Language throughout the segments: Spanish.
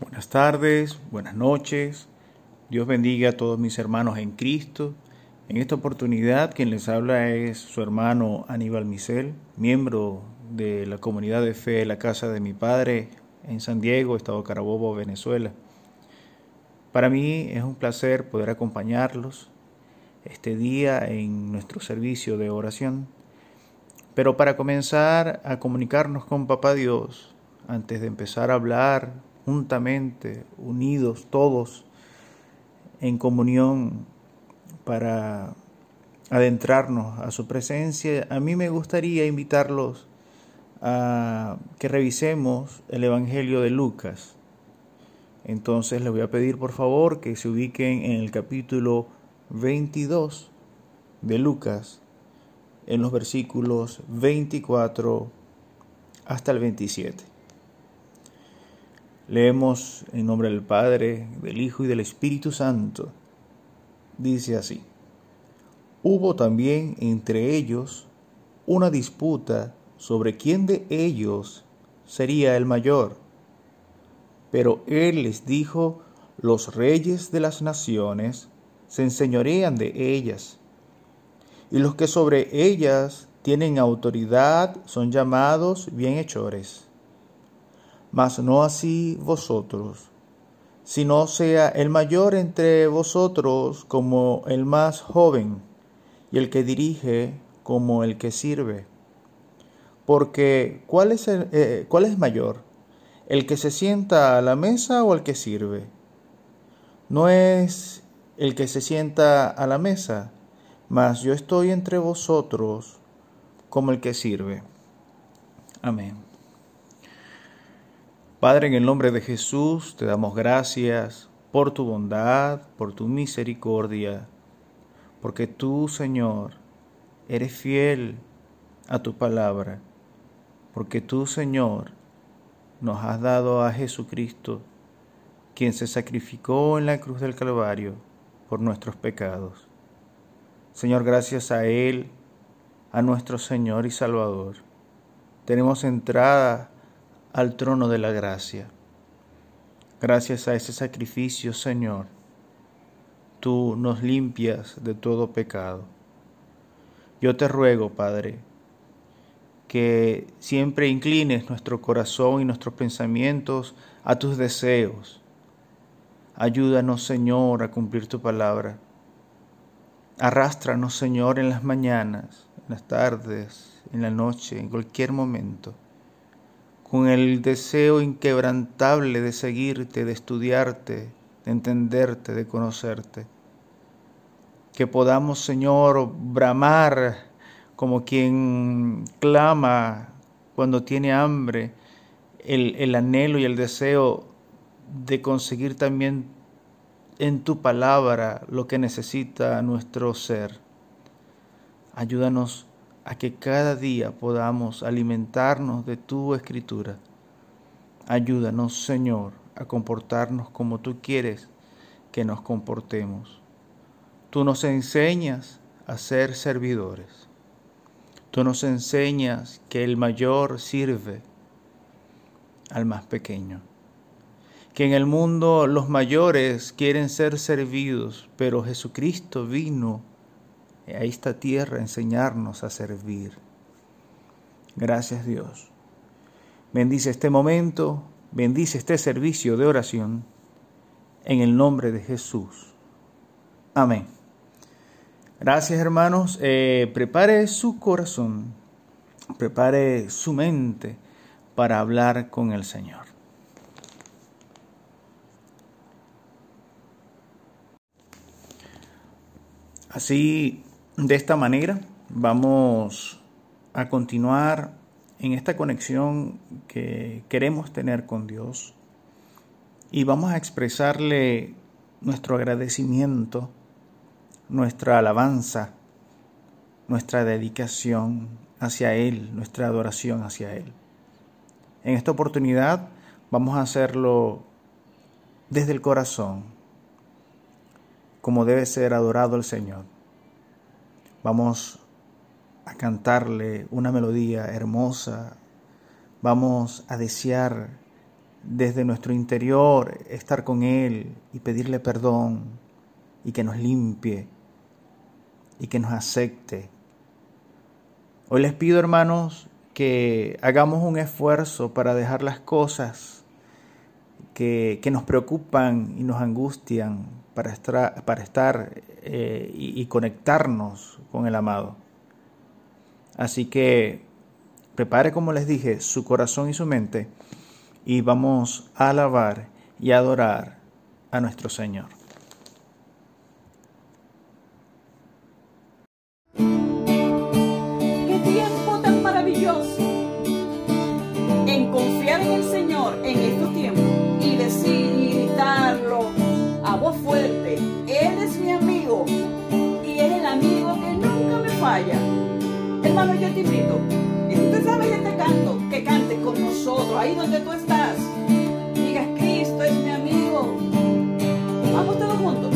Buenas tardes, buenas noches. Dios bendiga a todos mis hermanos en Cristo. En esta oportunidad quien les habla es su hermano Aníbal Misel, miembro de la comunidad de fe de la casa de mi padre en San Diego, Estado Carabobo, Venezuela. Para mí es un placer poder acompañarlos este día en nuestro servicio de oración. Pero para comenzar a comunicarnos con Papá Dios, antes de empezar a hablar juntamente, unidos todos, en comunión para adentrarnos a su presencia, a mí me gustaría invitarlos a que revisemos el Evangelio de Lucas. Entonces les voy a pedir por favor que se ubiquen en el capítulo 22 de Lucas, en los versículos 24 hasta el 27. Leemos en nombre del Padre, del Hijo y del Espíritu Santo. Dice así. Hubo también entre ellos una disputa sobre quién de ellos sería el mayor. Pero él les dijo, los reyes de las naciones se enseñorean de ellas, y los que sobre ellas tienen autoridad son llamados bienhechores mas no así vosotros, sino sea el mayor entre vosotros como el más joven, y el que dirige como el que sirve. Porque ¿cuál es, eh, ¿cuál es mayor? ¿El que se sienta a la mesa o el que sirve? No es el que se sienta a la mesa, mas yo estoy entre vosotros como el que sirve. Amén. Padre, en el nombre de Jesús te damos gracias por tu bondad, por tu misericordia, porque tú, Señor, eres fiel a tu palabra, porque tú, Señor, nos has dado a Jesucristo, quien se sacrificó en la cruz del Calvario por nuestros pecados. Señor, gracias a Él, a nuestro Señor y Salvador, tenemos entrada al trono de la gracia. Gracias a ese sacrificio, Señor, tú nos limpias de todo pecado. Yo te ruego, Padre, que siempre inclines nuestro corazón y nuestros pensamientos a tus deseos. Ayúdanos, Señor, a cumplir tu palabra. Arrástranos, Señor, en las mañanas, en las tardes, en la noche, en cualquier momento con el deseo inquebrantable de seguirte, de estudiarte, de entenderte, de conocerte. Que podamos, Señor, bramar como quien clama cuando tiene hambre, el, el anhelo y el deseo de conseguir también en tu palabra lo que necesita nuestro ser. Ayúdanos a que cada día podamos alimentarnos de tu escritura. Ayúdanos, Señor, a comportarnos como tú quieres que nos comportemos. Tú nos enseñas a ser servidores. Tú nos enseñas que el mayor sirve al más pequeño. Que en el mundo los mayores quieren ser servidos, pero Jesucristo vino a esta tierra enseñarnos a servir. Gracias Dios. Bendice este momento, bendice este servicio de oración en el nombre de Jesús. Amén. Gracias hermanos. Eh, prepare su corazón, prepare su mente para hablar con el Señor. Así de esta manera vamos a continuar en esta conexión que queremos tener con Dios y vamos a expresarle nuestro agradecimiento, nuestra alabanza, nuestra dedicación hacia Él, nuestra adoración hacia Él. En esta oportunidad vamos a hacerlo desde el corazón, como debe ser adorado el Señor. Vamos a cantarle una melodía hermosa. Vamos a desear desde nuestro interior estar con Él y pedirle perdón y que nos limpie y que nos acepte. Hoy les pido, hermanos, que hagamos un esfuerzo para dejar las cosas que, nos preocupan y nos angustian para estar, para estar eh, y, y conectarnos con el amado. Así que prepare, como les dije, su corazón y su mente y vamos a alabar y adorar a nuestro Señor. Hermano, yo te invito, y si tú sabes este canto, que cantes con nosotros, ahí donde tú estás. Digas, Cristo es mi amigo. Vamos todos juntos.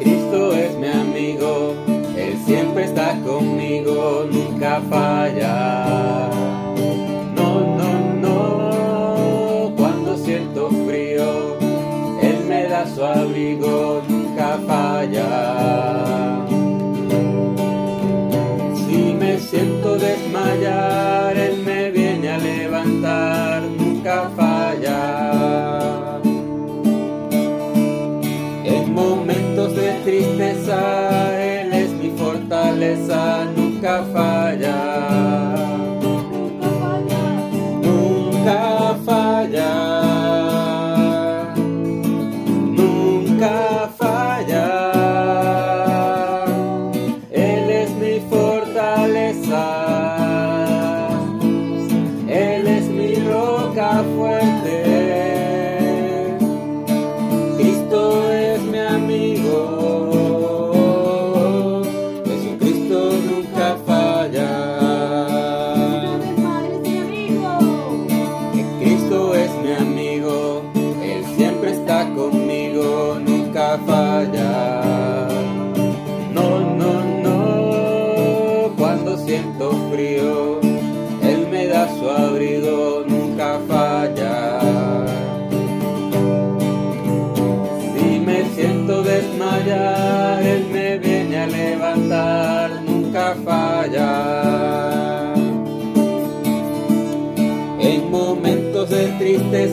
Cristo es mi amigo, Él siempre está conmigo, nunca falla. No, no, no, cuando siento frío, Él me da su abrigo, nunca falla. Él me viene a levantar, nunca falla. En momentos de tristeza, Él es mi fortaleza, nunca falla.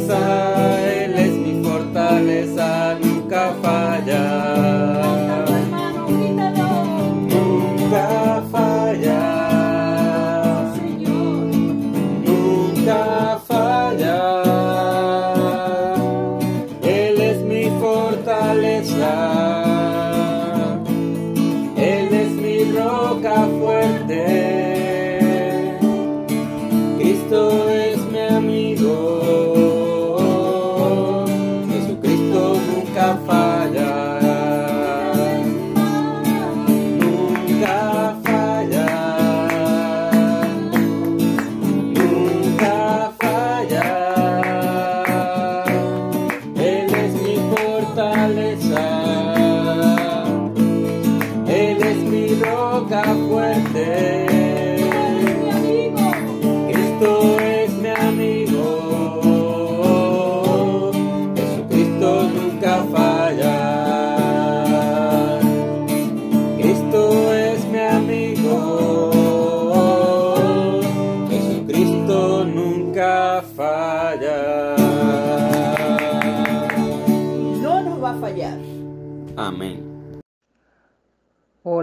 Tristeza,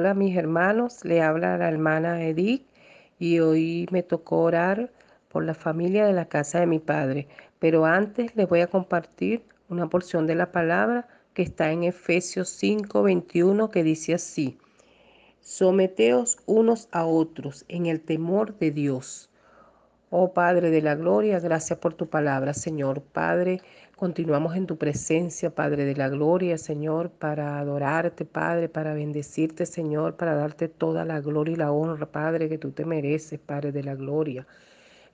Hola mis hermanos, le habla la hermana Edith y hoy me tocó orar por la familia de la casa de mi padre. Pero antes les voy a compartir una porción de la palabra que está en Efesios 5:21 que dice así, someteos unos a otros en el temor de Dios. Oh Padre de la Gloria, gracias por tu palabra, Señor. Padre, continuamos en tu presencia, Padre de la Gloria, Señor, para adorarte, Padre, para bendecirte, Señor, para darte toda la gloria y la honra, Padre, que tú te mereces, Padre de la Gloria.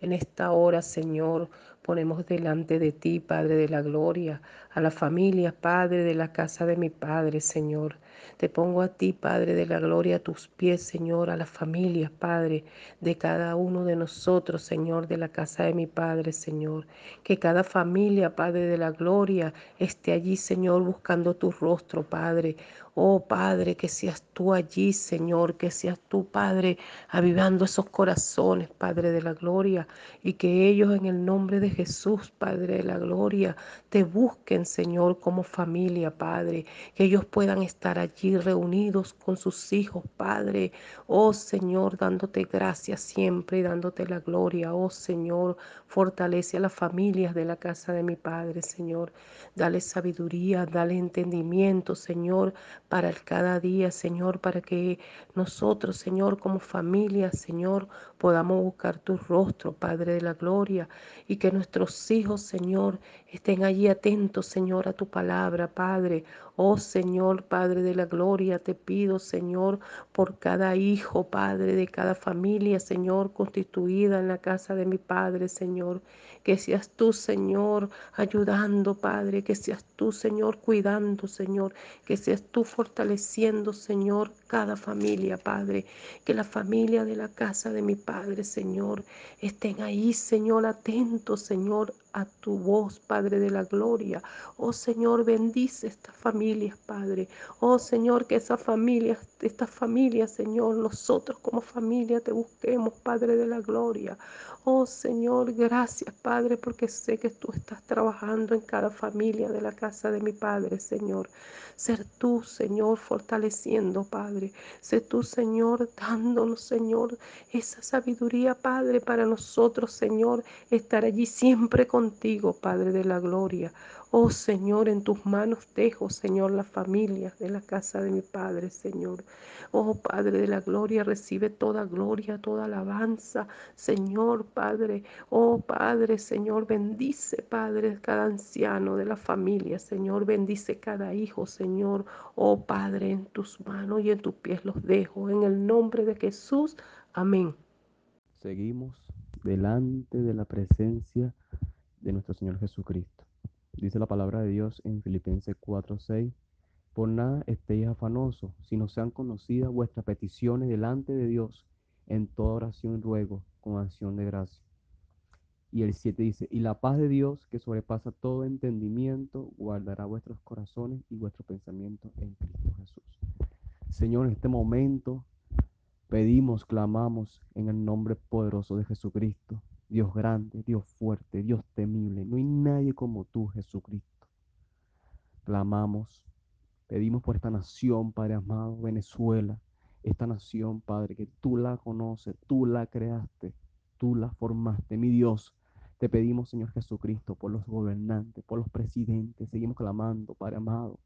En esta hora, Señor, ponemos delante de ti, Padre de la Gloria, a la familia, Padre de la casa de mi Padre, Señor. Te pongo a ti, Padre de la Gloria, a tus pies, Señor, a la familia, Padre, de cada uno de nosotros, Señor, de la casa de mi Padre, Señor. Que cada familia, Padre de la Gloria, esté allí, Señor, buscando tu rostro, Padre. Oh Padre, que seas tú allí, Señor, que seas tú, Padre, avivando esos corazones, Padre de la Gloria, y que ellos en el nombre de Jesús, Padre de la Gloria, te busquen, Señor, como familia, Padre, que ellos puedan estar allí reunidos con sus hijos, Padre. Oh Señor, dándote gracias siempre y dándote la gloria. Oh Señor, fortalece a las familias de la casa de mi Padre, Señor. Dale sabiduría, dale entendimiento, Señor para cada día, Señor, para que nosotros, Señor, como familia, Señor, podamos buscar tu rostro, Padre de la Gloria, y que nuestros hijos, Señor, estén allí atentos, Señor, a tu palabra, Padre. Oh Señor, Padre de la Gloria, te pido, Señor, por cada hijo, Padre, de cada familia, Señor, constituida en la casa de mi Padre, Señor. Que seas tú, Señor, ayudando, Padre, que seas tú, Señor, cuidando, Señor, que seas tú fortaleciendo, Señor, cada familia, Padre. Que la familia de la casa de mi Padre, Señor, estén ahí, Señor, atentos, Señor, a tu voz, Padre de la gloria. Oh Señor, bendice estas familias, Padre. Oh Señor, que esas familias, estas familias, Señor, nosotros como familia te busquemos, Padre de la gloria. Oh Señor, gracias, Padre, porque sé que tú estás trabajando en cada familia de la casa de mi Padre, Señor. Ser tú, Señor, fortaleciendo, Padre. Ser tú, Señor, dándonos, Señor, esa sabiduría, Padre, para nosotros, Señor, estar allí siempre contigo, Padre de la gloria. Oh Señor, en tus manos dejo, Señor, la familia de la casa de mi Padre, Señor. Oh Padre de la gloria, recibe toda gloria, toda alabanza, Señor, Padre. Oh Padre, Señor, bendice, Padre, cada anciano de la familia, Señor, bendice cada hijo, Señor. Oh Padre, en tus manos y en tus pies los dejo, en el nombre de Jesús. Amén. Seguimos delante de la presencia de nuestro Señor Jesucristo. Dice la palabra de Dios en Filipenses 4:6, por nada estéis afanosos, sino sean conocidas vuestras peticiones delante de Dios en toda oración y ruego con acción de gracia. Y el 7 dice, y la paz de Dios, que sobrepasa todo entendimiento, guardará vuestros corazones y vuestros pensamientos en Cristo Jesús. Señor, en este momento pedimos, clamamos en el nombre poderoso de Jesucristo Dios grande, Dios fuerte, Dios temible. No hay nadie como tú, Jesucristo. Clamamos, pedimos por esta nación, Padre amado, Venezuela. Esta nación, Padre, que tú la conoces, tú la creaste, tú la formaste, mi Dios. Te pedimos, Señor Jesucristo, por los gobernantes, por los presidentes. Seguimos clamando, Padre amado,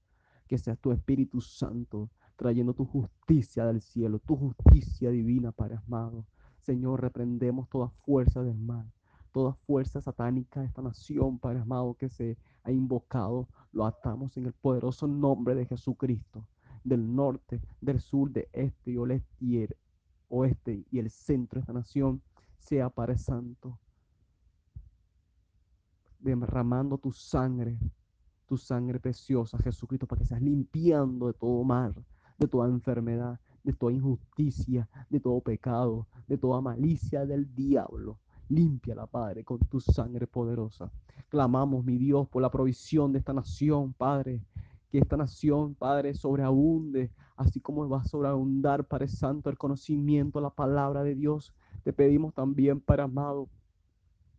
que seas tu Espíritu Santo trayendo tu justicia del cielo, tu justicia divina, Padre amado Señor, reprendemos toda fuerza del mal, toda fuerza satánica de esta nación, Padre amado, que se ha invocado. Lo atamos en el poderoso nombre de Jesucristo, del norte, del sur, de este y oeste y el centro de esta nación, sea Padre Santo, derramando tu sangre, tu sangre preciosa, Jesucristo, para que seas limpiando de todo mal, de toda enfermedad, de toda injusticia, de todo pecado, de toda malicia del diablo. Límpiala, Padre, con tu sangre poderosa. Clamamos, mi Dios, por la provisión de esta nación, Padre. Que esta nación, Padre, sobreabunde, así como va a sobreabundar, Padre Santo, el conocimiento, la palabra de Dios. Te pedimos también, Padre amado,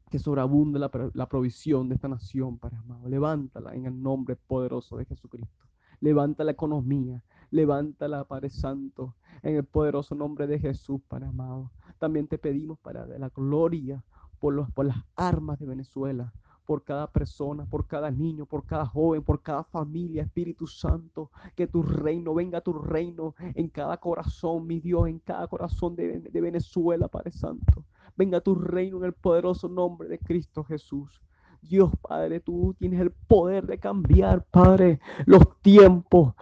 que sobreabunde la, la provisión de esta nación, Padre amado. Levántala en el nombre poderoso de Jesucristo. Levanta la economía, Levántala, Padre Santo, en el poderoso nombre de Jesús, Padre amado. También te pedimos, para la gloria por, los, por las armas de Venezuela, por cada persona, por cada niño, por cada joven, por cada familia, Espíritu Santo, que tu reino, venga tu reino en cada corazón, mi Dios, en cada corazón de, de Venezuela, Padre Santo. Venga tu reino en el poderoso nombre de Cristo Jesús. Dios Padre, tú tienes el poder de cambiar, Padre, los tiempos.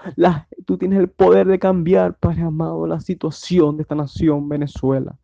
tú tienes el poder de cambiar, Padre amado, la situación de esta nación, Venezuela.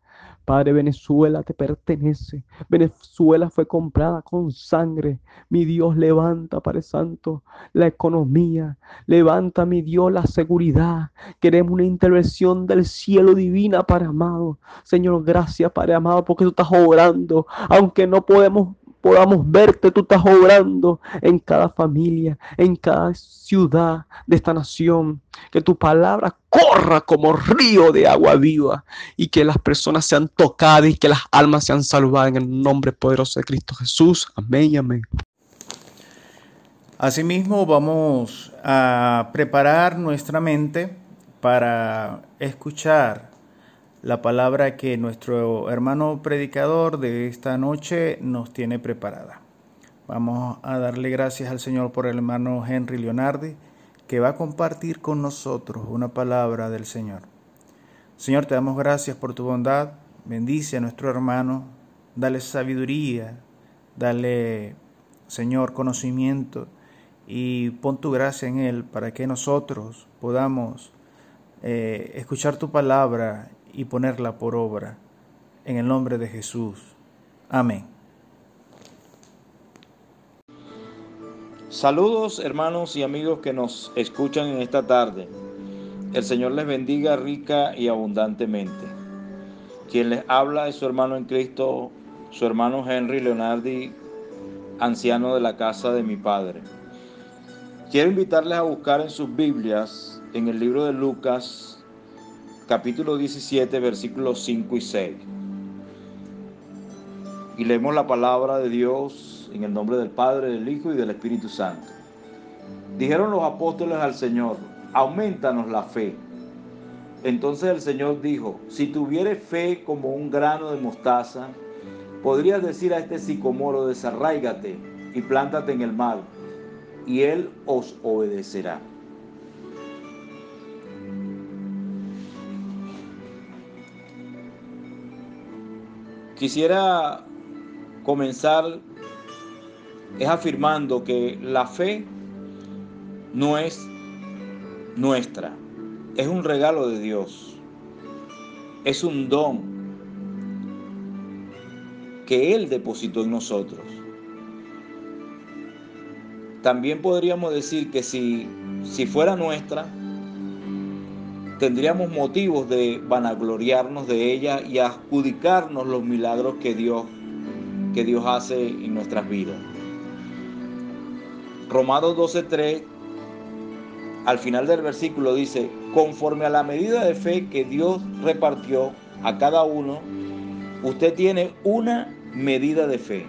Padre, Venezuela te pertenece. Venezuela fue comprada con sangre. Mi Dios, levanta, Padre Santo, la economía. Levanta, mi Dios, la seguridad. Queremos una intervención del cielo divina, Padre amado. Señor, gracias, Padre amado, porque tú estás obrando. Aunque no podemos podamos verte, tú estás obrando en cada familia, en cada ciudad de esta nación. Que tu palabra corra como río de agua viva y que las personas sean tocadas y que las almas sean salvadas en el nombre poderoso de Cristo Jesús. Amén y amén. Asimismo, vamos a preparar nuestra mente para escuchar la palabra que nuestro hermano predicador de esta noche nos tiene preparada. Vamos a darle gracias al Señor por el hermano Henry Leonardi, que va a compartir con nosotros una palabra del Señor. Señor, te damos gracias por tu bondad. Bendice a nuestro hermano, dale sabiduría, dale, Señor, conocimiento y pon tu gracia en él para que nosotros podamos eh, escuchar tu palabra y ponerla por obra. En el nombre de Jesús. Amén. Saludos hermanos y amigos que nos escuchan en esta tarde. El Señor les bendiga rica y abundantemente. Quien les habla es su hermano en Cristo, su hermano Henry Leonardi, anciano de la casa de mi padre. Quiero invitarles a buscar en sus Biblias, en el libro de Lucas, capítulo 17, versículos 5 y 6. Y leemos la palabra de Dios en el nombre del Padre, del Hijo y del Espíritu Santo. Dijeron los apóstoles al Señor, aumentanos la fe. Entonces el Señor dijo, si tuvieres fe como un grano de mostaza, podrías decir a este sicomoro, desarráigate y plántate en el mar, y él os obedecerá. Quisiera comenzar es afirmando que la fe no es nuestra, es un regalo de Dios, es un don que Él depositó en nosotros. También podríamos decir que si, si fuera nuestra, tendríamos motivos de vanagloriarnos de ella y adjudicarnos los milagros que Dios, que Dios hace en nuestras vidas. Romanos 12:3, al final del versículo dice, conforme a la medida de fe que Dios repartió a cada uno, usted tiene una medida de fe.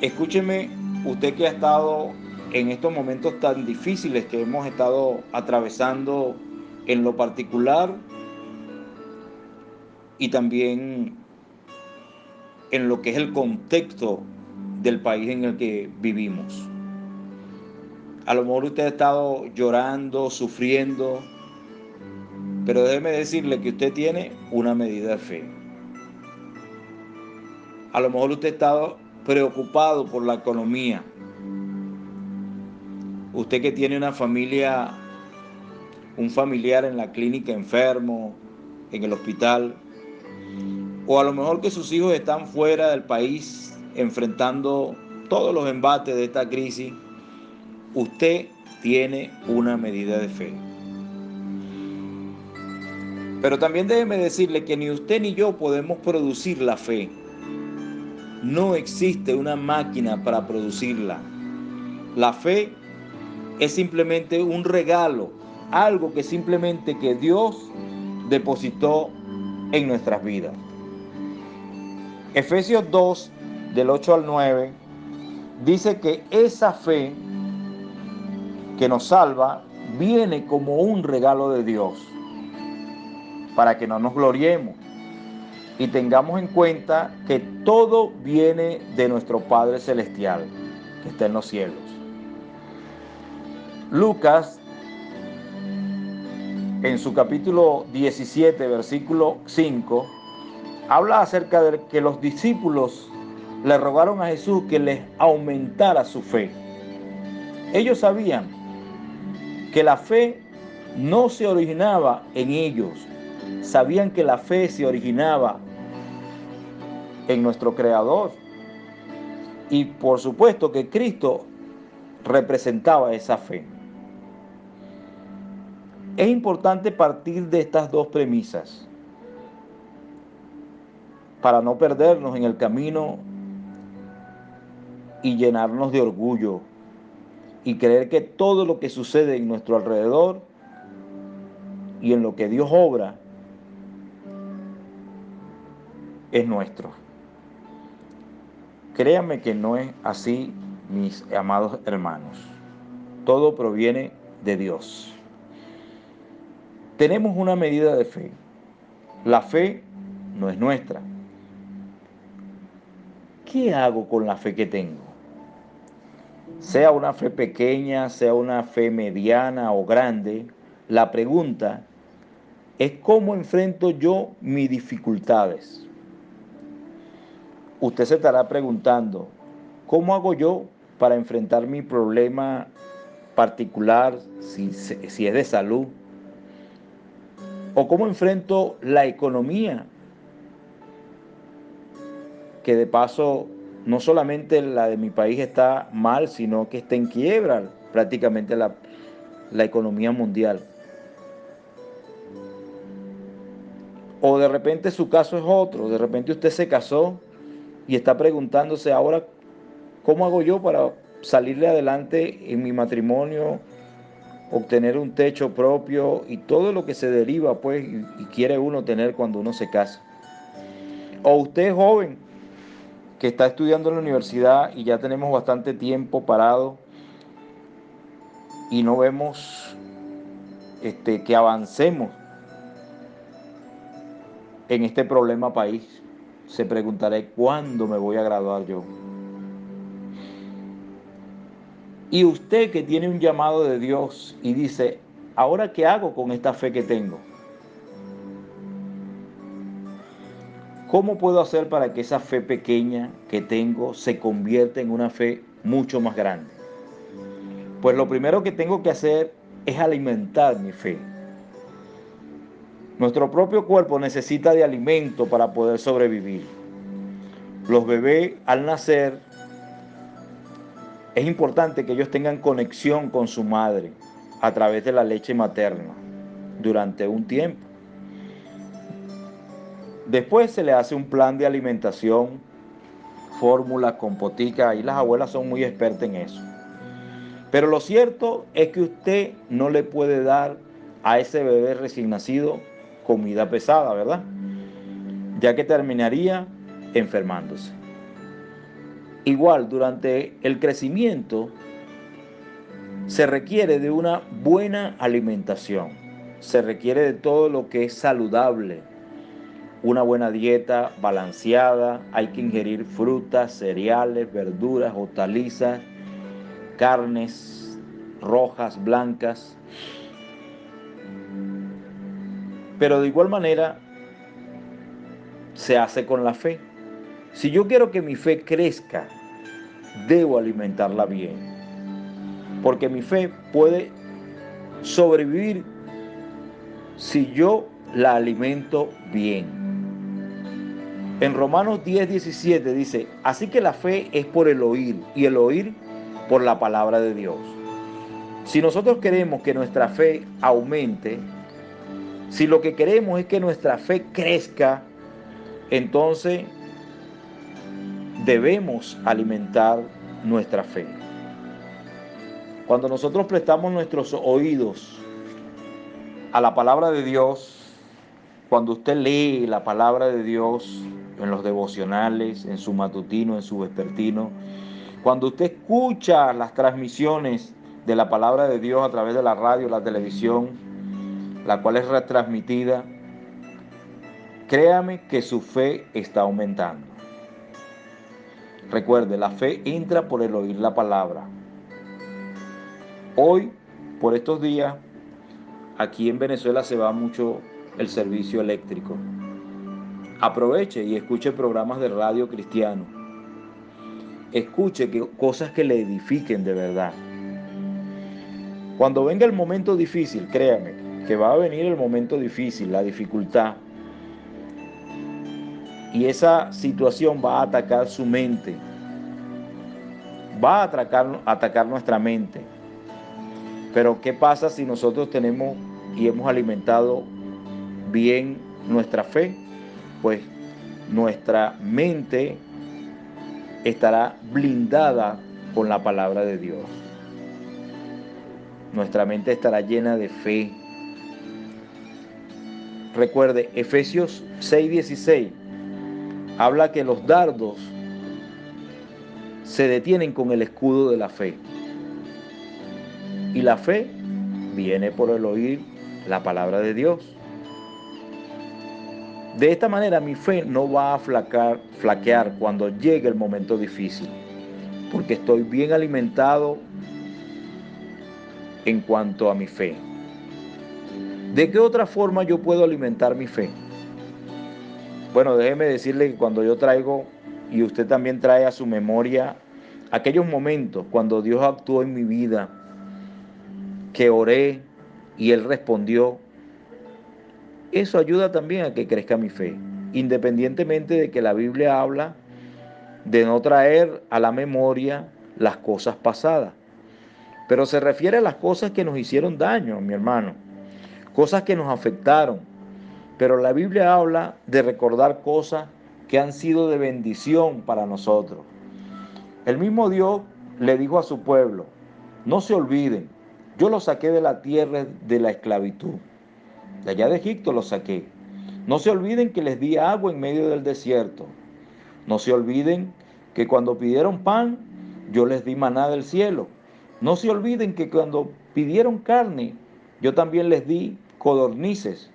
Escúcheme, usted que ha estado en estos momentos tan difíciles que hemos estado atravesando en lo particular y también en lo que es el contexto del país en el que vivimos. A lo mejor usted ha estado llorando, sufriendo, pero déjeme decirle que usted tiene una medida de fe. A lo mejor usted ha estado preocupado por la economía, Usted que tiene una familia, un familiar en la clínica enfermo, en el hospital, o a lo mejor que sus hijos están fuera del país enfrentando todos los embates de esta crisis, usted tiene una medida de fe. Pero también déjeme decirle que ni usted ni yo podemos producir la fe. No existe una máquina para producirla. La fe es simplemente un regalo, algo que simplemente que Dios depositó en nuestras vidas. Efesios 2, del 8 al 9, dice que esa fe que nos salva viene como un regalo de Dios, para que no nos gloriemos y tengamos en cuenta que todo viene de nuestro Padre Celestial, que está en los cielos. Lucas, en su capítulo 17, versículo 5, habla acerca de que los discípulos le rogaron a Jesús que les aumentara su fe. Ellos sabían que la fe no se originaba en ellos, sabían que la fe se originaba en nuestro Creador. Y por supuesto que Cristo representaba esa fe. Es importante partir de estas dos premisas para no perdernos en el camino y llenarnos de orgullo y creer que todo lo que sucede en nuestro alrededor y en lo que Dios obra es nuestro. Créanme que no es así, mis amados hermanos. Todo proviene de Dios. Tenemos una medida de fe. La fe no es nuestra. ¿Qué hago con la fe que tengo? Sea una fe pequeña, sea una fe mediana o grande, la pregunta es cómo enfrento yo mis dificultades. Usted se estará preguntando, ¿cómo hago yo para enfrentar mi problema particular, si, es de salud? ¿O cómo enfrento la economía? Que de paso, no solamente la de mi país está mal, sino que está en quiebra prácticamente la, la economía mundial. O de repente su caso es otro, de repente usted se casó y está preguntándose ahora, ¿cómo hago yo para salirle adelante en mi matrimonio, obtener un techo propio y todo lo que se deriva, pues, y, quiere uno tener cuando uno se casa? O usted joven que está estudiando en la universidad y ya tenemos bastante tiempo parado y no vemos este, que avancemos en este problema país se preguntaré cuándo me voy a graduar yo. Y usted que tiene un llamado de Dios y dice, ¿ahora qué hago con esta fe que tengo? ¿Cómo puedo hacer para que esa fe pequeña que tengo se convierta en una fe mucho más grande? Pues lo primero que tengo que hacer es alimentar mi fe. Nuestro propio cuerpo necesita de alimento para poder sobrevivir. Los bebés al nacer es importante que ellos tengan conexión con su madre a través de la leche materna durante un tiempo. Después se le hace un plan de alimentación, fórmula, compotica, y las abuelas son muy expertas en eso. Pero lo cierto es que usted no le puede dar a ese bebé recién nacido comida pesada, ¿verdad? Ya que terminaría enfermándose. Igual, durante el crecimiento se requiere de una buena alimentación, se requiere de todo lo que es saludable, una buena dieta balanceada, hay que ingerir frutas, cereales, verduras, hortalizas, carnes rojas, blancas, Pero de igual manera se hace con la fe. Si yo quiero que mi fe crezca, debo alimentarla bien. Porque mi fe puede sobrevivir si yo la alimento bien. En Romanos 10, 17 dice, así que la fe es por el oír y el oír por la palabra de Dios. Si nosotros queremos que nuestra fe aumente, si lo que queremos es que nuestra fe crezca, entonces debemos alimentar nuestra fe. Cuando nosotros prestamos nuestros oídos a la palabra de Dios, cuando usted lee la palabra de Dios en los devocionales, en su matutino, en su vespertino, cuando usted escucha las transmisiones de la palabra de Dios a través de la radio, la televisión, la cual es retransmitida, créame que su fe está aumentando. Recuerde, la fe entra por el oír la palabra. Hoy, por estos días, aquí en Venezuela se va mucho el servicio eléctrico. Aproveche y escuche programas de radio cristiano. Escuche que, cosas que le edifiquen de verdad. Cuando venga el momento difícil, créame, que va a venir el momento difícil, la dificultad. Y esa situación va a atacar su mente. Va a atacar, atacar nuestra mente. Pero ¿qué pasa si nosotros tenemos y hemos alimentado bien nuestra fe? Pues nuestra mente estará blindada con la palabra de Dios. Nuestra mente estará llena de fe. Recuerde, Efesios 6:16 habla que los dardos se detienen con el escudo de la fe. Y la fe viene por el oír la palabra de Dios. De esta manera mi fe no va a flacar, flaquear cuando llegue el momento difícil, porque estoy bien alimentado en cuanto a mi fe. ¿De qué otra forma yo puedo alimentar mi fe? Bueno, déjeme decirle que cuando yo traigo, y usted también trae a su memoria, aquellos momentos cuando Dios actuó en mi vida, que oré y Él respondió, eso ayuda también a que crezca mi fe, independientemente de que la Biblia habla de no traer a la memoria las cosas pasadas. Pero se refiere a las cosas que nos hicieron daño, mi hermano, cosas que nos afectaron. Pero la Biblia habla de recordar cosas que han sido de bendición para nosotros. El mismo Dios le dijo a su pueblo, no se olviden, yo los saqué de la tierra de la esclavitud. De allá de Egipto los saqué. No se olviden que les di agua en medio del desierto. No se olviden que cuando pidieron pan, yo les di maná del cielo. No se olviden que cuando pidieron carne, yo también les di codornices.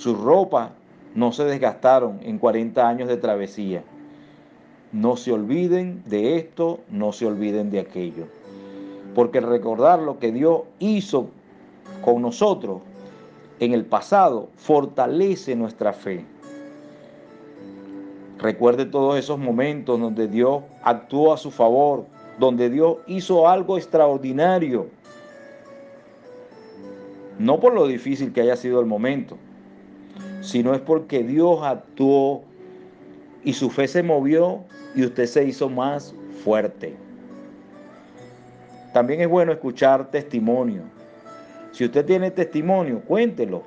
Sus ropas no se desgastaron en 40 años de travesía. No se olviden de esto, no se olviden de aquello. Porque recordar lo que Dios hizo con nosotros en el pasado fortalece nuestra fe. Recuerde todos esos momentos donde Dios actuó a su favor, donde Dios hizo algo extraordinario. No por lo difícil que haya sido el momento, sino es porque Dios actuó y su fe se movió y usted se hizo más fuerte. También es bueno escuchar testimonio. Si usted tiene testimonio, cuéntelo,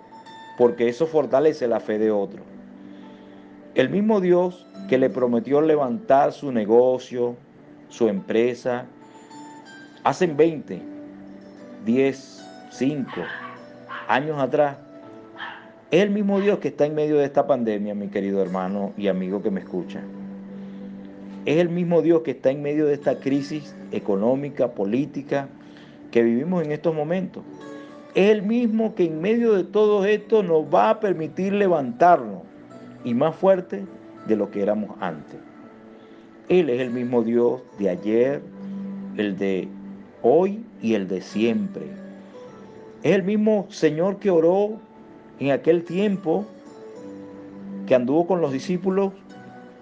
porque eso fortalece la fe de otro. El mismo Dios que le prometió levantar su negocio, su empresa, hacen 20, 10, 5 años atrás, es el mismo Dios que está en medio de esta pandemia, mi querido hermano y amigo que me escucha. Es el mismo Dios que está en medio de esta crisis económica, política que vivimos en estos momentos. Es el mismo que en medio de todo esto nos va a permitir levantarnos y más fuerte de lo que éramos antes. Él es el mismo Dios de ayer, el de hoy y el de siempre. Es el mismo Señor que oró en aquel tiempo, que anduvo con los discípulos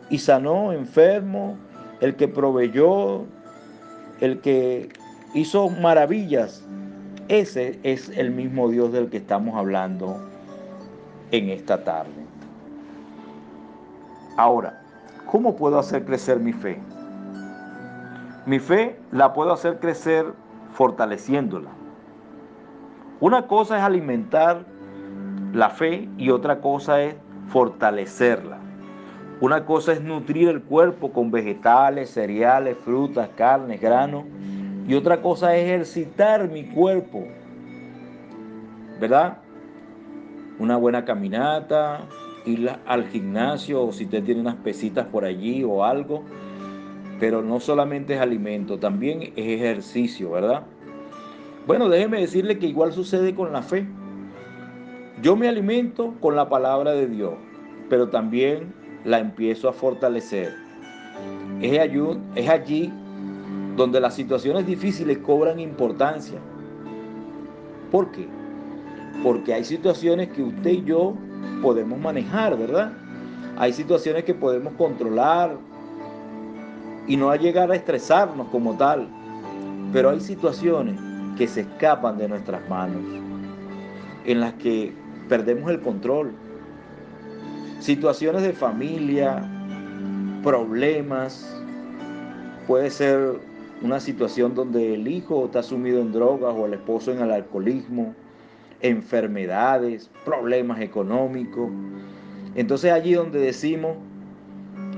y sanó enfermos, el que proveyó, el que hizo maravillas. Ese es el mismo Dios del que estamos hablando en esta tarde. Ahora, ¿cómo puedo hacer crecer mi fe? Mi fe la puedo hacer crecer fortaleciéndola. Una cosa es alimentar la fe y otra cosa es fortalecerla. Una cosa es nutrir el cuerpo con vegetales, cereales, frutas, carnes, granos. Y otra cosa es ejercitar mi cuerpo. ¿Verdad? Una buena caminata, ir al gimnasio o si usted tiene unas pesitas por allí o algo. Pero no solamente es alimento, también es ejercicio, ¿verdad? Bueno, déjeme decirle que igual sucede con la fe. Yo me alimento con la palabra de Dios, pero también la empiezo a fortalecer. Es allí, donde las situaciones difíciles cobran importancia. ¿Por qué? Porque hay situaciones que usted y yo podemos manejar, ¿verdad? Hay situaciones que podemos controlar y no llegar a estresarnos como tal. Pero hay situaciones que se escapan de nuestras manos. en las que perdemos el control. Situaciones de familia, problemas, puede ser una situación donde el hijo está sumido en drogas o el esposo en el alcoholismo, enfermedades, problemas económicos. Entonces allí donde decimos,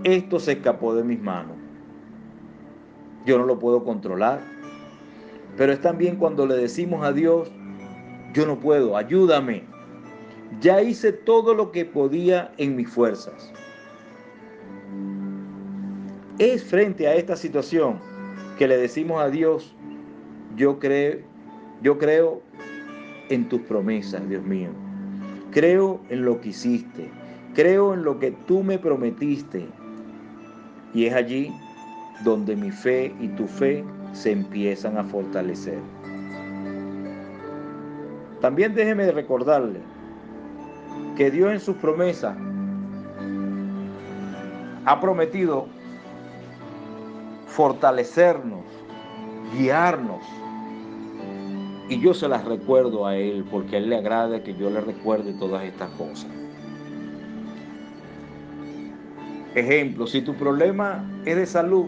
esto se escapó de mis manos. Yo no lo puedo controlar. Pero es también cuando le decimos a Dios, yo no puedo, ayúdame. Ya hice todo lo que podía en mis fuerzas. Es frente a esta situación que le decimos a Dios, yo creo, yo creo en tus promesas, Dios mío. Creo en lo que hiciste. Creo en lo que tú me prometiste. Y es allí donde mi fe y tu fe se empiezan a fortalecer. También déjeme recordarle que Dios en sus promesas ha prometido fortalecernos, guiarnos. Y yo se las recuerdo a Él porque a Él le agrada que yo le recuerde todas estas cosas. Ejemplo, si tu problema es de salud,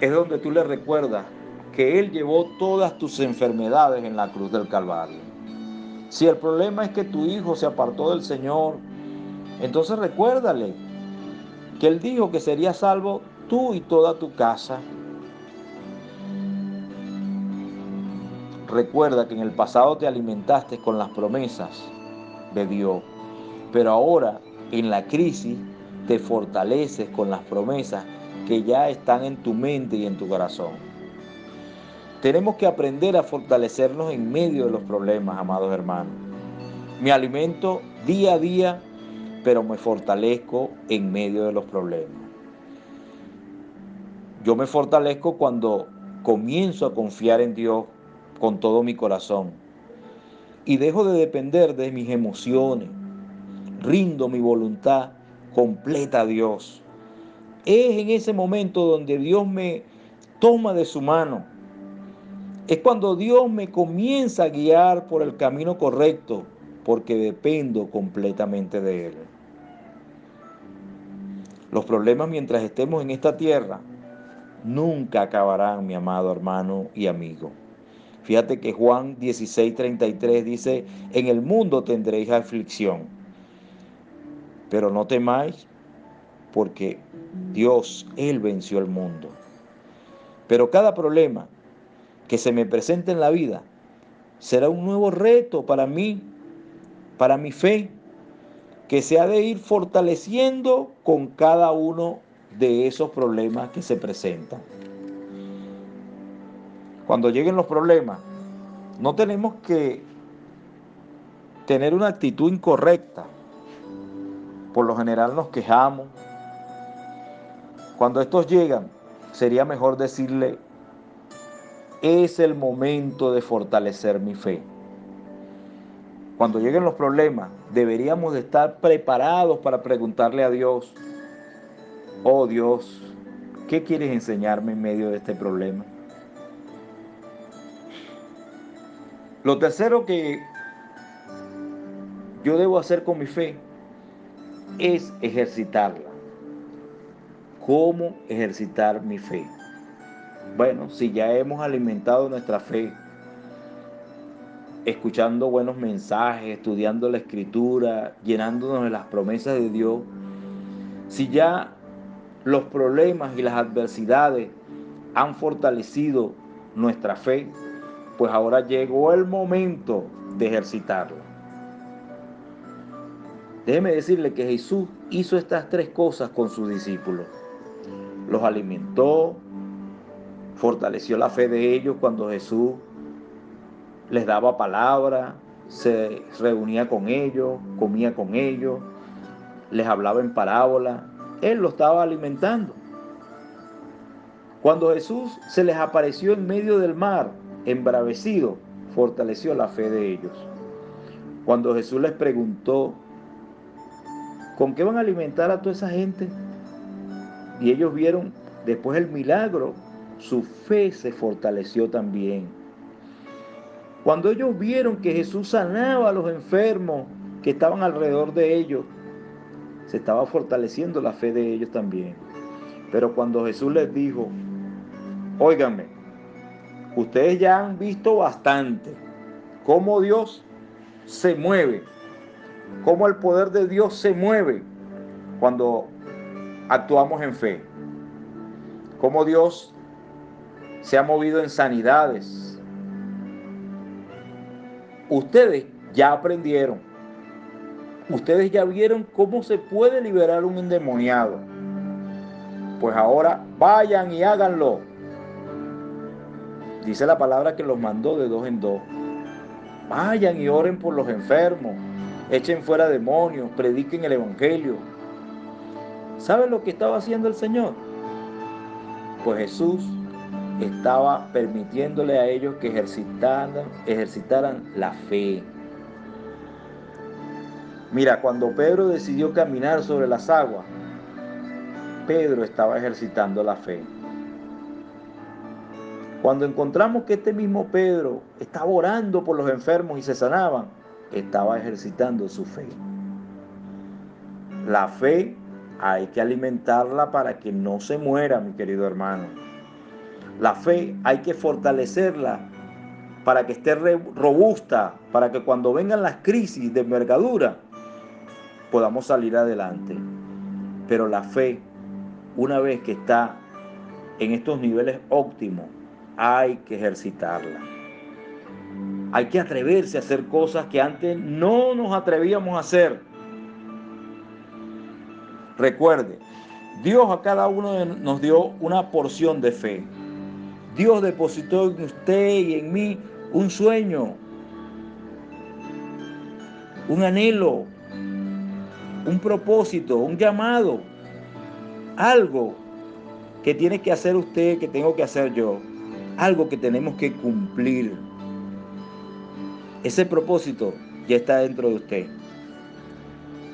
es donde tú le recuerdas que Él llevó todas tus enfermedades en la cruz del Calvario. Si el problema es que tu hijo se apartó del Señor, entonces recuérdale que Él dijo que sería salvo tú y toda tu casa. Recuerda que en el pasado te alimentaste con las promesas de Dios, pero ahora en la crisis te fortaleces con las promesas que ya están en tu mente y en tu corazón. Tenemos que aprender a fortalecernos en medio de los problemas, amados hermanos. Me alimento día a día, pero me fortalezco en medio de los problemas. Yo me fortalezco cuando comienzo a confiar en Dios con todo mi corazón y dejo de depender de mis emociones. Rindo mi voluntad completa a Dios. Es en ese momento donde Dios me toma de su mano. Es cuando Dios me comienza a guiar por el camino correcto, porque dependo completamente de Él. Los problemas mientras estemos en esta tierra nunca acabarán, mi amado hermano y amigo. Fíjate que Juan 16:33 dice, en el mundo tendréis aflicción, pero no temáis porque Dios, Él venció el mundo. Pero cada problema que se me presente en la vida será un nuevo reto para mí, para mi fe, que se ha de ir fortaleciendo con cada uno de esos problemas que se presentan. Cuando lleguen los problemas, no tenemos que tener una actitud incorrecta. Por lo general nos quejamos. Cuando estos llegan, sería mejor decirle, es el momento de fortalecer mi fe. Cuando lleguen los problemas, deberíamos de estar preparados para preguntarle a Dios, oh Dios, ¿qué quieres enseñarme en medio de este problema? Lo tercero que yo debo hacer con mi fe es ejercitarla. ¿Cómo ejercitar mi fe? Bueno, si ya hemos alimentado nuestra fe, escuchando buenos mensajes, estudiando la escritura, llenándonos de las promesas de Dios, si ya los problemas y las adversidades han fortalecido nuestra fe, pues ahora llegó el momento de ejercitarla. Déjeme decirle que Jesús hizo estas tres cosas con sus discípulos. Los alimentó, fortaleció la fe de ellos cuando Jesús les daba palabra, se reunía con ellos, comía con ellos, les hablaba en parábola, él lo estaba alimentando. Cuando Jesús se les apareció en medio del mar, embravecido, fortaleció la fe de ellos. Cuando Jesús les preguntó, ¿con qué van a alimentar a toda esa gente? Y ellos vieron después el milagro, su fe se fortaleció también. Cuando ellos vieron que Jesús sanaba a los enfermos que estaban alrededor de ellos, se estaba fortaleciendo la fe de ellos también. Pero cuando Jesús les dijo, óiganme, ustedes ya han visto bastante cómo Dios se mueve, cómo el poder de Dios se mueve cuando actuamos en fe, cómo Dios se ha movido en sanidades, Ustedes ya aprendieron. Ustedes ya vieron cómo se puede liberar un endemoniado. Pues ahora vayan y háganlo. Dice la palabra que los mandó de dos en dos. Vayan y oren por los enfermos. Echen fuera demonios. Prediquen el Evangelio. ¿Saben lo que estaba haciendo el Señor? Pues Jesús estaba permitiéndole a ellos que ejercitaran, la fe. Mira, cuando Pedro decidió caminar sobre las aguas, Pedro estaba ejercitando la fe. Cuando encontramos que este mismo Pedro estaba orando por los enfermos y se sanaban, estaba ejercitando su fe. La fe hay que alimentarla para que no se muera, mi querido hermano. La fe hay que fortalecerla para que esté robusta, para que cuando vengan las crisis de envergadura podamos salir adelante. Pero la fe, una vez que está en estos niveles óptimos, hay que ejercitarla. Hay que atreverse a hacer cosas que antes no nos atrevíamos a hacer. Recuerde, Dios a cada uno nos dio una porción de fe. Dios depositó en usted y en mí un sueño, un anhelo, un propósito, un llamado, algo que tiene que hacer usted, que tengo que hacer yo, algo que tenemos que cumplir. Ese propósito ya está dentro de usted.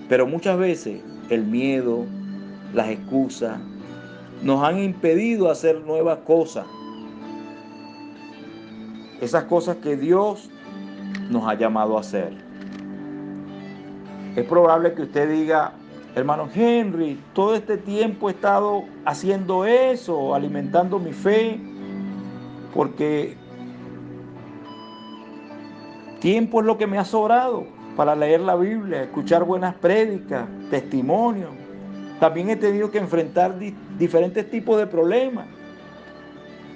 Pero muchas veces el miedo, las excusas, nos han impedido hacer nuevas cosas esas cosas que Dios nos ha llamado a hacer. Es probable que usted diga, hermano Henry, todo este tiempo he estado haciendo eso, alimentando mi fe, porque tiempo es lo que me ha sobrado para leer la Biblia, escuchar buenas prédicas, testimonios. También he tenido que enfrentar diferentes tipos de problemas,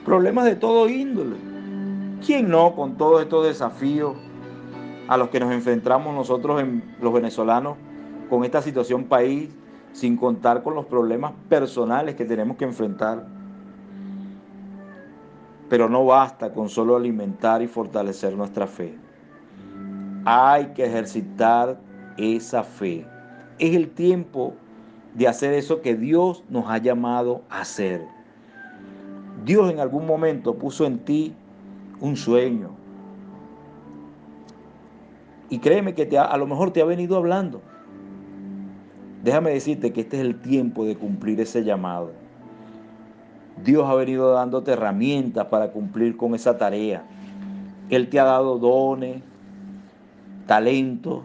problemas de todo índole. ¿Quién no con todos estos desafíos a los que nos enfrentamos nosotros los venezolanos con esta situación país, sin contar con los problemas personales que tenemos que enfrentar? Pero no basta con solo alimentar y fortalecer nuestra fe. Hay que ejercitar esa fe. Es el tiempo de hacer eso que Dios nos ha llamado a hacer. Dios en algún momento puso en ti un sueño. Y créeme que te a lo mejor te ha venido hablando. Déjame decirte que este es el tiempo de cumplir ese llamado. Dios ha venido dándote herramientas para cumplir con esa tarea. Él te ha dado dones, talentos.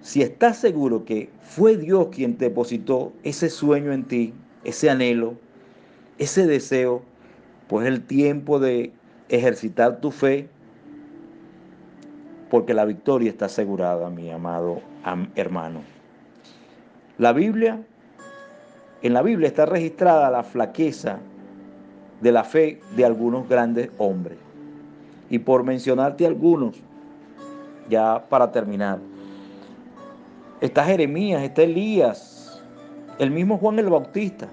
Si estás seguro que fue Dios quien te depositó ese sueño en ti, ese anhelo, ese deseo, pues es el tiempo de ejercitar tu fe, porque la victoria está asegurada, mi amado hermano. La Biblia, en la Biblia está registrada la flaqueza de la fe de algunos grandes hombres. Y por mencionarte algunos, ya para terminar, está Jeremías, está Elías, el mismo Juan el Bautista.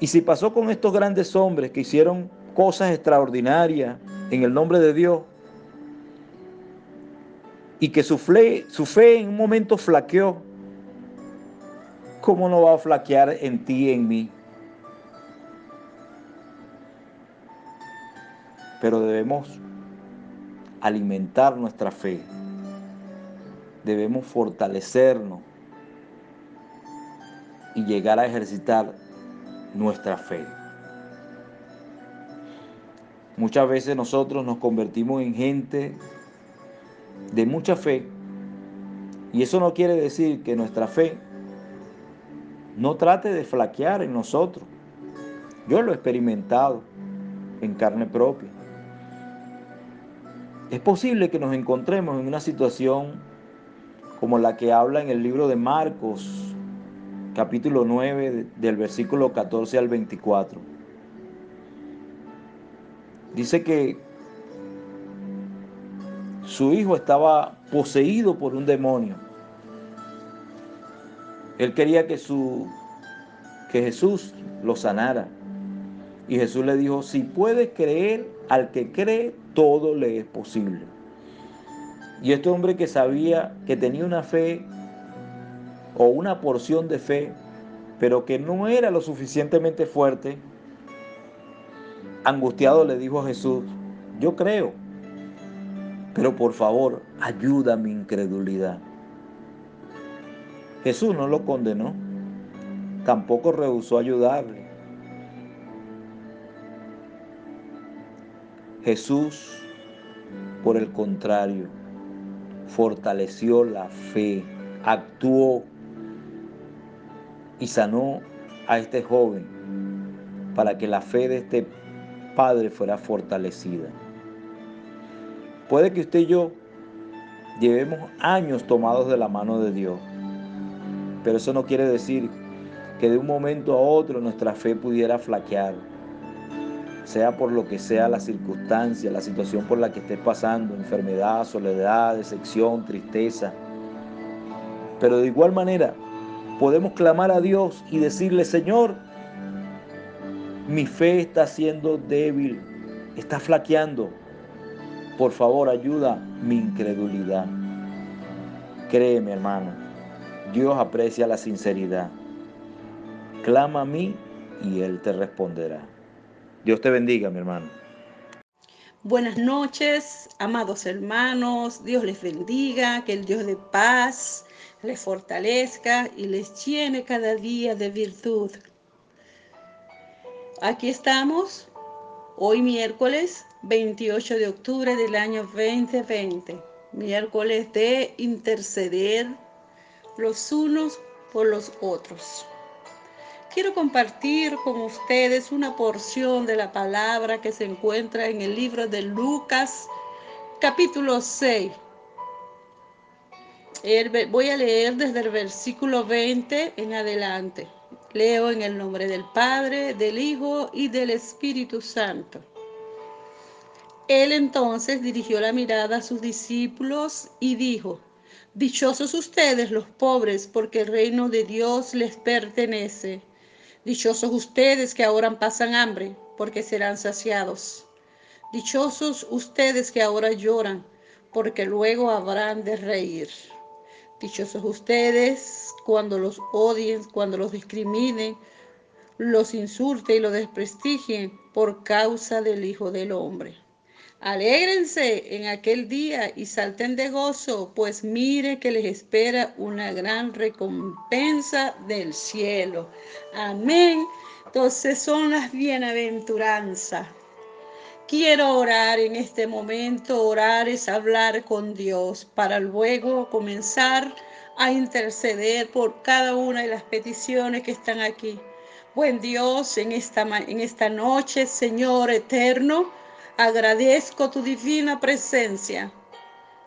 Y si pasó con estos grandes hombres que hicieron cosas extraordinarias en el nombre de Dios, y que su fe, su fe en un momento flaqueó, ¿cómo no va a flaquear en ti y en mí? Pero debemos alimentar nuestra fe, debemos fortalecernos y llegar a ejercitar nuestra fe. Muchas veces nosotros nos convertimos en gente de mucha fe y eso no quiere decir que nuestra fe no trate de flaquear en nosotros. Yo lo he experimentado en carne propia. Es posible que nos encontremos en una situación como la que habla en el libro de Marcos, capítulo 9, del versículo 14 al 24. Dice que su hijo estaba poseído por un demonio. Él quería que su que Jesús lo sanara. Y Jesús le dijo, si puedes creer, al que cree, todo le es posible. Y este hombre que sabía que tenía una fe o una porción de fe, pero que no era lo suficientemente fuerte, angustiado le dijo a Jesús, yo creo, pero por favor, ayuda a mi incredulidad. Jesús no lo condenó, tampoco rehusó ayudarle. Jesús, por el contrario, fortaleció la fe, actuó y sanó a este joven para que la fe de este padre fuera fortalecida. Puede que usted y yo llevemos años tomados de la mano de Dios, pero eso no quiere decir que de un momento a otro nuestra fe pudiera flaquear, sea por lo que sea la circunstancia, la situación por la que esté pasando, enfermedad, soledad, decepción, tristeza. Pero de igual manera, podemos clamar a Dios y decirle, Señor, mi fe está siendo débil, está flaqueando. Por favor, ayuda mi incredulidad. Créeme, hermano, Dios aprecia la sinceridad. Clama a mí y Él te responderá. Dios te bendiga, mi hermano. Buenas noches, amados hermanos. Dios les bendiga, que el Dios de paz les fortalezca y les llene cada día de virtud. Aquí estamos, hoy miércoles 28 de octubre del año 2020, miércoles de interceder los unos por los otros. Quiero compartir con ustedes una porción de la palabra que se encuentra en el libro de Lucas, capítulo 6. Voy a leer desde el versículo 20 en adelante. Leo en el nombre del Padre, del Hijo y del Espíritu Santo. Él entonces dirigió la mirada a sus discípulos y dijo, Dichosos ustedes los pobres, porque el reino de Dios les pertenece. Dichosos ustedes que ahora pasan hambre, porque serán saciados. Dichosos ustedes que ahora lloran, porque luego habrán de reír. Dichosos ustedes cuando los odien, cuando los discriminen, los insulten y los desprestigien por causa del Hijo del Hombre. Alégrense en aquel día y salten de gozo, pues mire que les espera una gran recompensa del cielo. Amén. Entonces son las bienaventuranzas. Quiero orar en este momento. Orar es hablar con Dios para luego comenzar a interceder por cada una de las peticiones que están aquí. Buen Dios, en esta, en esta noche, Señor eterno. Agradezco tu divina presencia.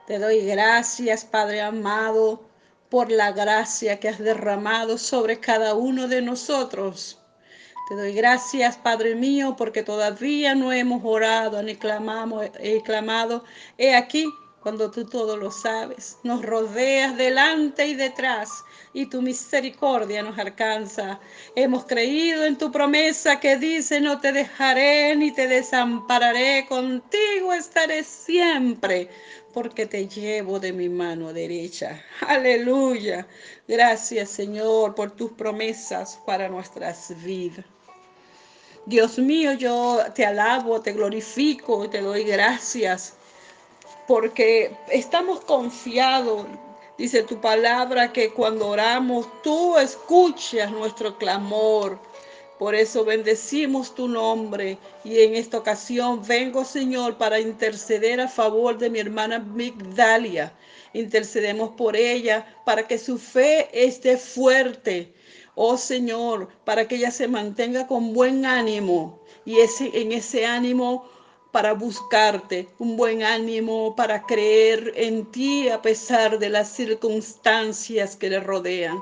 Te doy gracias, Padre amado, por la gracia que has derramado sobre cada uno de nosotros. Te doy gracias, Padre mío, porque todavía no hemos orado ni clamamos, he clamado. He aquí cuando tú todo lo sabes. Nos rodeas delante y detrás y tu misericordia nos alcanza. Hemos creído en tu promesa que dice, no te dejaré ni te desampararé, contigo estaré siempre, porque te llevo de mi mano derecha. Aleluya. Gracias Señor por tus promesas para nuestras vidas. Dios mío, yo te alabo, te glorifico y te doy gracias porque estamos confiados, dice tu palabra, que cuando oramos tú escuchas nuestro clamor Por eso bendecimos tu nombre y en esta ocasión vengo, Señor, para interceder a favor de mi hermana Migdalia. Intercedemos por ella para que su fe esté fuerte. Oh Señor, para que ella se mantenga con buen ánimo y en ese ánimo para buscarte, un buen ánimo para creer en ti a pesar de las circunstancias que le rodean.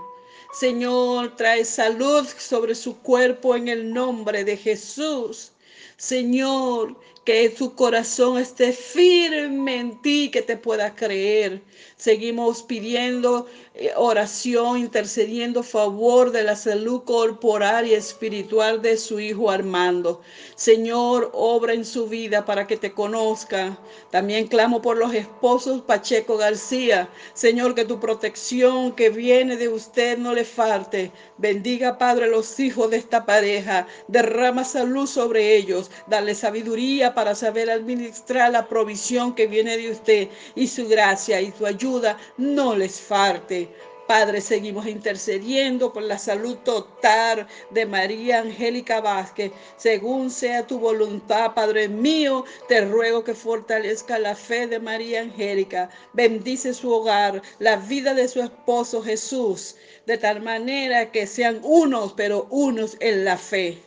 Señor, trae salud sobre su cuerpo en el nombre de Jesús. Señor, que su corazón esté firme en ti, que te pueda creer. Seguimos pidiendo eh, oración, intercediendo favor de la salud corporal y espiritual de su hijo Armando. Señor, obra en su vida para que te conozca. También clamo por los esposos Pacheco García. Señor, que tu protección que viene de usted no le falte. Bendiga, Padre, los hijos de esta pareja. Derrama salud sobre ellos. Dale sabiduría para saber administrar la provisión que viene de usted y su gracia y su ayuda no les falte. Padre, seguimos intercediendo por la salud total de María Angélica Vázquez. Según sea tu voluntad, Padre mío, te ruego que fortalezca la fe de María Angélica. Bendice su hogar, la vida de su esposo Jesús, de tal manera que sean unos, pero unos en la fe.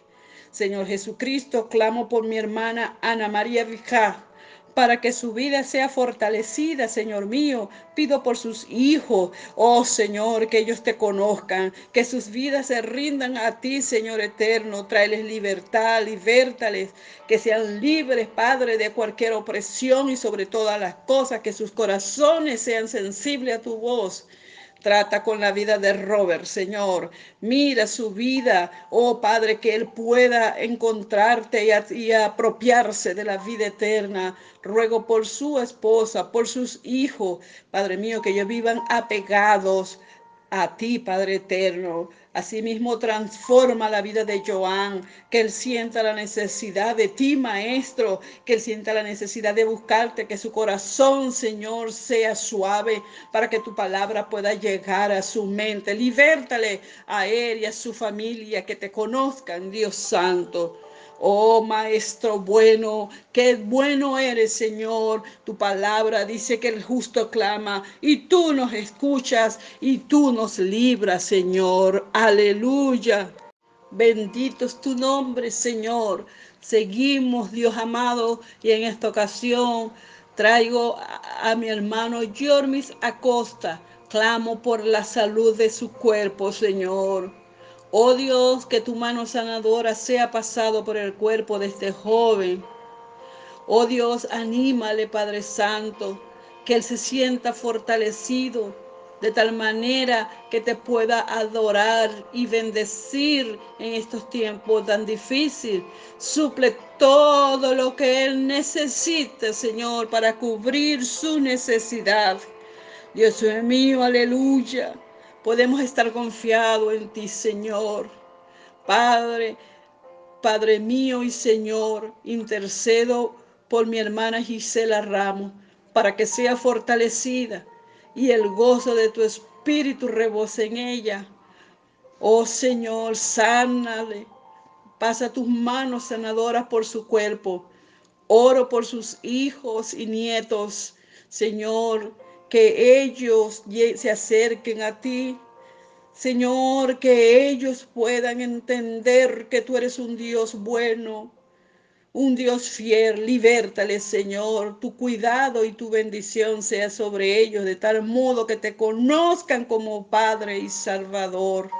Señor Jesucristo, clamo por mi hermana Ana María Vijá para que su vida sea fortalecida, Señor mío. Pido por sus hijos, oh Señor, que ellos te conozcan, que sus vidas se rindan a ti, Señor eterno. Tráeles libertad, libértales, que sean libres, Padre, de cualquier opresión y sobre todas las cosas, que sus corazones sean sensibles a tu voz. Trata con la vida de Robert, Señor. Mira su vida, oh Padre, que él pueda encontrarte y, apropiarse de la vida eterna. Ruego por su esposa, por sus hijos, Padre mío, que ellos vivan apegados a ti, Padre eterno. Asimismo, transforma la vida de Joan, que él sienta la necesidad de ti, Maestro, que él sienta la necesidad de buscarte, que su corazón, Señor, sea suave para que tu palabra pueda llegar a su mente. Libértale a él y a su familia, que te conozcan, Dios Santo. Oh Maestro bueno, qué bueno eres Señor. Tu palabra dice que el justo clama y tú nos escuchas y tú nos libras Señor. Aleluya. Bendito es tu nombre Señor. Seguimos Dios amado y en esta ocasión traigo a, mi hermano Jormis Acosta. Clamo por la salud de su cuerpo Señor. Oh Dios, que tu mano sanadora sea pasado por el cuerpo de este joven. Oh Dios, anímale, Padre Santo, que él se sienta fortalecido de tal manera que te pueda adorar y bendecir en estos tiempos tan difíciles. Suple todo lo que él necesite, Señor, para cubrir su necesidad. Dios mío, aleluya podemos estar confiados en ti, Señor. Padre, Padre mío y Señor, intercedo por mi hermana Gisela Ramos para que sea fortalecida y el gozo de tu espíritu rebose en ella. Oh Señor, sánale. Pasa tus manos sanadoras por su cuerpo. Oro por sus hijos y nietos. Señor, que ellos se acerquen a ti. Señor, que ellos puedan entender que tú eres un Dios bueno, un Dios fiel. Libértales, Señor. Tu cuidado y tu bendición sea sobre ellos de tal modo que te conozcan como Padre y Salvador.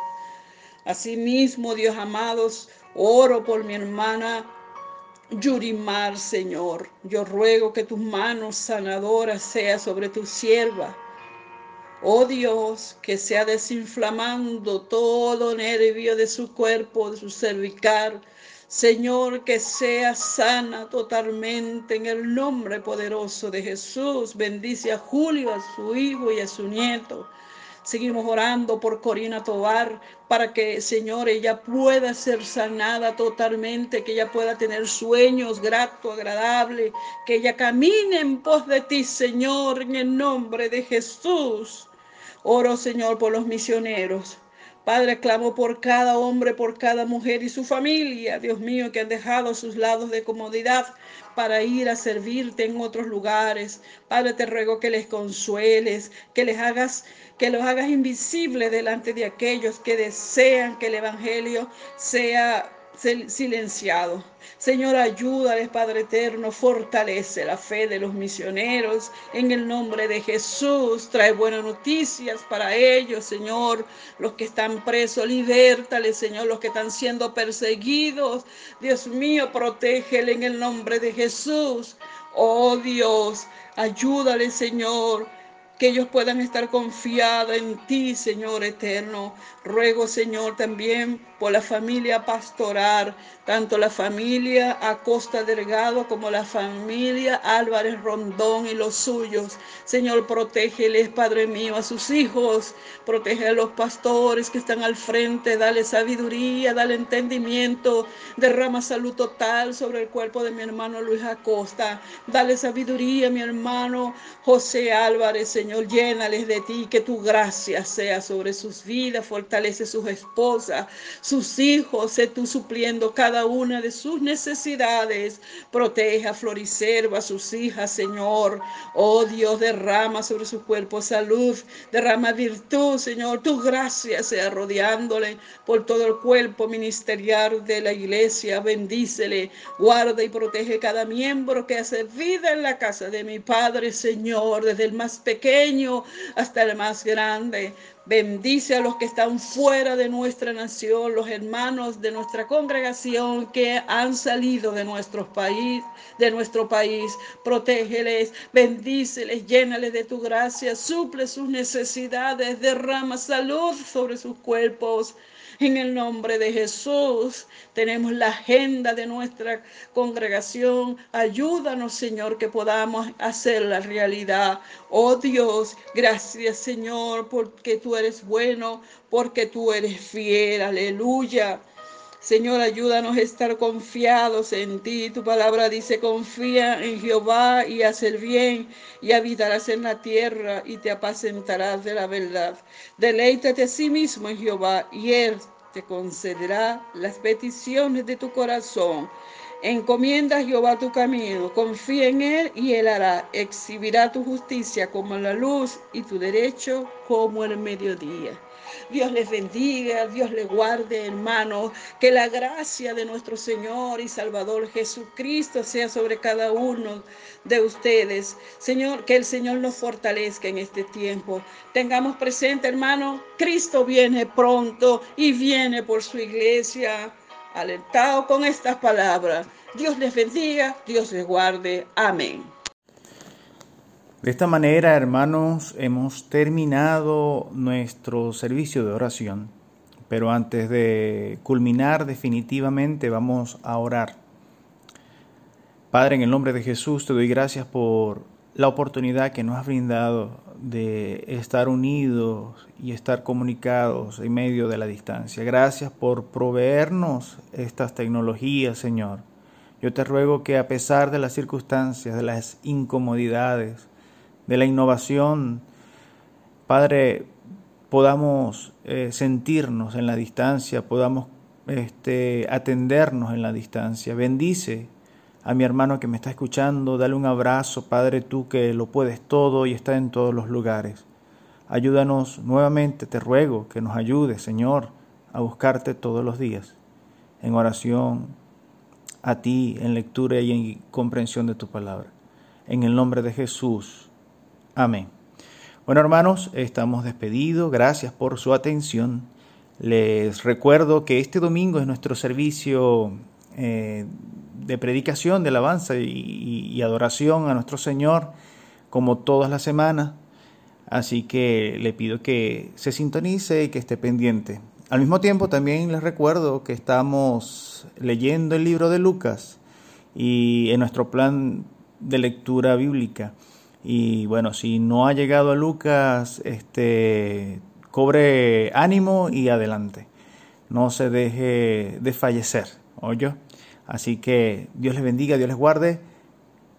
Asimismo, Dios amados, oro por mi hermana Yurimar, Señor. Yo ruego que tus manos sanadoras sea sobre tu sierva. Oh Dios, que sea desinflamando todo nervio de su cuerpo, de su cervical. Señor, que sea sana totalmente en el nombre poderoso de Jesús. Bendice a Julio, a su hijo y a su nieto. Seguimos orando por Corina Tobar para que, Señor, ella pueda ser sanada totalmente, que ella pueda tener sueños gratos, agradables, que ella camine en pos de ti, Señor, en el nombre de Jesús. Oro, Señor, por los misioneros Padre, clamo por cada hombre, por cada mujer y su familia, Dios mío, que han dejado sus lados de comodidad para ir a servirte en otros lugares. Padre, te ruego que les consueles, que les hagas que los hagas invisibles delante de aquellos que desean que el evangelio sea silenciado. Señor, ayúdales, Padre eterno, fortalece la fe de los misioneros. En el nombre de Jesús, trae buenas noticias para ellos, Señor. Los que están presos, libértales, Señor. Los que están siendo perseguidos, Dios mío, protégele en el nombre de Jesús. Oh Dios, ayúdales, Señor que ellos puedan estar confiados en ti, Señor eterno. Ruego, Señor, también por la familia pastoral, tanto la familia Acosta Delgado como la familia Álvarez Rondón y los suyos. Señor, protégeles, Padre mío, a sus hijos, protege a los pastores que están al frente, dale sabiduría, dale entendimiento, derrama salud total sobre el cuerpo de mi hermano Luis Acosta, dale sabiduría, mi hermano José Álvarez, Señor, llénales de ti, que tu gracia sea sobre sus vidas, fortalece sus esposas, sus hijos, sé tú supliendo cada una de sus necesidades. Protege a Floricerva, a sus hijas, Señor. Oh Dios, derrama sobre su cuerpo salud, derrama virtud, Señor. Tu gracia sea rodeándole por todo el cuerpo ministerial de la iglesia. Bendícele, guarda y protege cada miembro que hace vida en la casa de mi Padre, Señor, desde el más pequeño hasta el más grande. Bendice a los que están fuera de nuestra nación, los hermanos de nuestra congregación que han salido de nuestro país, de nuestro país. Protégeles, bendíceles, llénales de tu gracia, suple sus necesidades, derrama salud sobre sus cuerpos. En el nombre de Jesús tenemos la agenda de nuestra congregación. Ayúdanos, Señor, que podamos hacer la realidad. Oh Dios, gracias, Señor, porque tú eres bueno, porque tú eres fiel. Aleluya. Señor, ayúdanos a estar confiados en ti. Tu palabra dice, confía en Jehová y hacer bien y habitarás en la tierra y te apacentarás de la verdad. Deleítate a sí mismo en Jehová y él te concederá las peticiones de tu corazón. Encomienda a Jehová tu camino, confía en Él y Él hará. Exhibirá tu justicia como la luz y tu derecho como el mediodía. Dios les bendiga, Dios les guarde, hermanos. Que la gracia de nuestro Señor y Salvador Jesucristo sea sobre cada uno de ustedes. Señor, que el Señor nos fortalezca en este tiempo. Tengamos presente, hermano, Cristo viene pronto y viene por su iglesia. Alentado con estas palabras. Dios les bendiga, Dios les guarde. Amén. De esta manera, hermanos, hemos terminado nuestro servicio de oración, pero antes de culminar definitivamente vamos a orar. Padre, en el nombre de Jesús te doy gracias por la oportunidad que nos has brindado de estar unidos y estar comunicados en medio de la distancia. Gracias por proveernos estas tecnologías, Señor. Yo te ruego que a pesar de las circunstancias, de las incomodidades, de la innovación, Padre, podamos eh, sentirnos en la distancia, podamos este, atendernos en la distancia. Bendice a mi hermano que me está escuchando, dale un abrazo, Padre, tú que lo puedes todo y está en todos los lugares. Ayúdanos nuevamente, te ruego que nos ayudes, Señor, a buscarte todos los días, en oración, a ti, en lectura y en comprensión de tu palabra. En el nombre de Jesús. Amén. Bueno, hermanos, estamos despedidos. Gracias por su atención. Les recuerdo que este domingo es nuestro servicio eh, de predicación, de alabanza y, adoración a nuestro Señor, como todas las semanas. Así que le pido que se sintonice y que esté pendiente. Al mismo tiempo, también les recuerdo que estamos leyendo el libro de Lucas y en nuestro plan de lectura bíblica. Y bueno, si no ha llegado a Lucas, este, cobre ánimo y adelante. No se deje desfallecer, ¿oyo? Así que Dios les bendiga, Dios les guarde.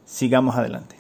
Sigamos adelante.